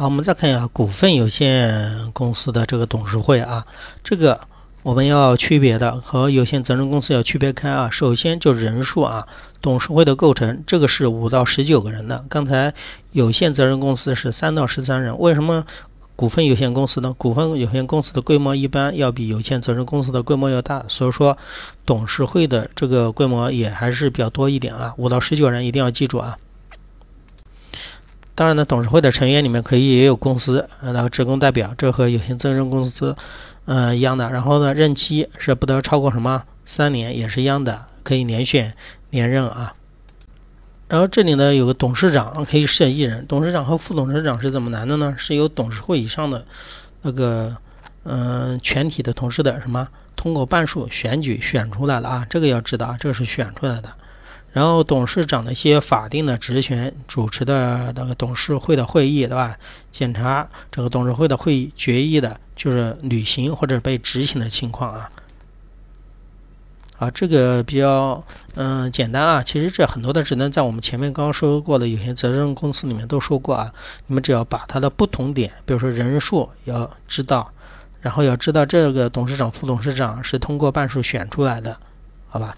好，我们再看一下股份有限公司的这个董事会啊，这个我们要区别的和有限责任公司要区别开啊。首先就人数啊，董事会的构成，这个是五到十九个人的。刚才有限责任公司是三到十三人，为什么股份有限公司呢？股份有限公司的规模一般要比有限责任公司的规模要大，所以说董事会的这个规模也还是比较多一点啊。五到十九人一定要记住啊。当然呢，董事会的成员里面可以也有公司呃那个职工代表，这和有限责任公司嗯一样的。然后呢，任期是不得超过什么三年，也是一样的，可以连选连任啊。然后这里呢有个董事长可以设一人，董事长和副董事长是怎么来的呢？是由董事会以上的那个嗯全体的同事的什么通过半数选举选出来的啊，这个要知道啊，这个是选出来的。然后董事长的一些法定的职权，主持的那个董事会的会议，对吧？检查这个董事会的会议决议的，就是履行或者被执行的情况啊。啊，这个比较嗯简单啊。其实这很多的职能在我们前面刚刚说过的有些责任公司里面都说过啊。你们只要把它的不同点，比如说人数要知道，然后要知道这个董事长、副董事长是通过半数选出来的，好吧？